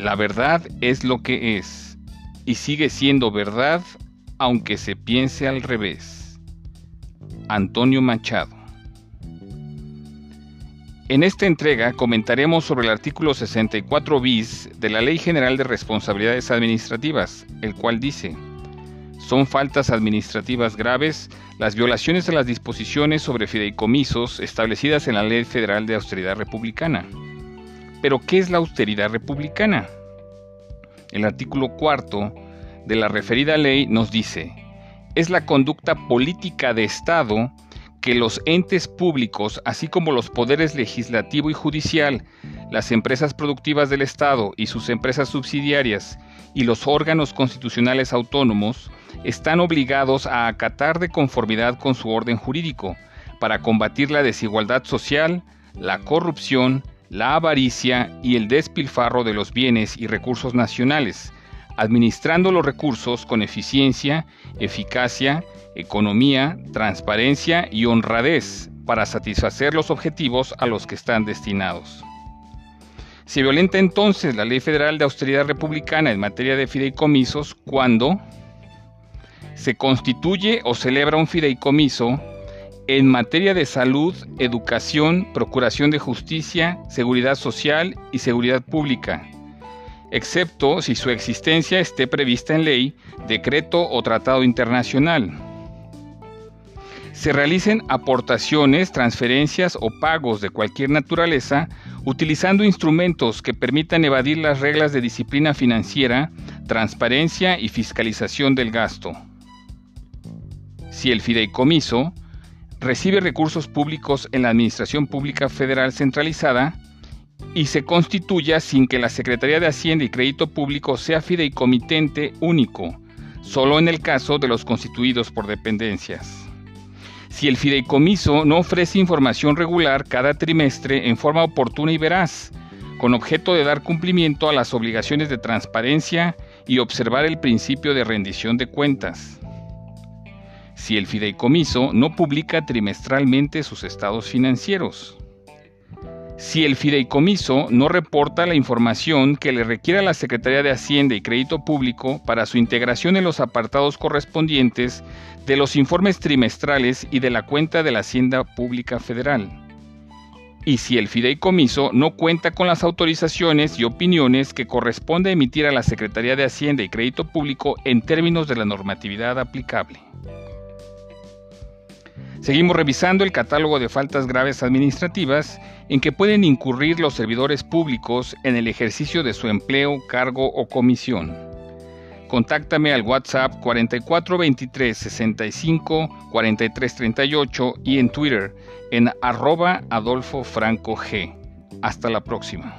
La verdad es lo que es y sigue siendo verdad aunque se piense al revés. Antonio Machado. En esta entrega comentaremos sobre el artículo 64 bis de la Ley General de Responsabilidades Administrativas, el cual dice, son faltas administrativas graves las violaciones a las disposiciones sobre fideicomisos establecidas en la Ley Federal de Austeridad Republicana. Pero, ¿qué es la austeridad republicana? El artículo cuarto de la referida ley nos dice, es la conducta política de Estado que los entes públicos, así como los poderes legislativo y judicial, las empresas productivas del Estado y sus empresas subsidiarias y los órganos constitucionales autónomos, están obligados a acatar de conformidad con su orden jurídico para combatir la desigualdad social, la corrupción, la avaricia y el despilfarro de los bienes y recursos nacionales, administrando los recursos con eficiencia, eficacia, economía, transparencia y honradez para satisfacer los objetivos a los que están destinados. Se violenta entonces la Ley Federal de Austeridad Republicana en materia de fideicomisos cuando se constituye o celebra un fideicomiso en materia de salud, educación, procuración de justicia, seguridad social y seguridad pública, excepto si su existencia esté prevista en ley, decreto o tratado internacional. Se realicen aportaciones, transferencias o pagos de cualquier naturaleza utilizando instrumentos que permitan evadir las reglas de disciplina financiera, transparencia y fiscalización del gasto. Si el fideicomiso recibe recursos públicos en la Administración Pública Federal Centralizada y se constituya sin que la Secretaría de Hacienda y Crédito Público sea fideicomitente único, solo en el caso de los constituidos por dependencias. Si el fideicomiso no ofrece información regular cada trimestre en forma oportuna y veraz, con objeto de dar cumplimiento a las obligaciones de transparencia y observar el principio de rendición de cuentas si el fideicomiso no publica trimestralmente sus estados financieros. Si el fideicomiso no reporta la información que le requiere a la Secretaría de Hacienda y Crédito Público para su integración en los apartados correspondientes de los informes trimestrales y de la cuenta de la Hacienda Pública Federal. Y si el fideicomiso no cuenta con las autorizaciones y opiniones que corresponde emitir a la Secretaría de Hacienda y Crédito Público en términos de la normatividad aplicable. Seguimos revisando el catálogo de faltas graves administrativas en que pueden incurrir los servidores públicos en el ejercicio de su empleo, cargo o comisión. Contáctame al WhatsApp 4423 65 43 38 y en Twitter en arroba Adolfo Franco G. Hasta la próxima.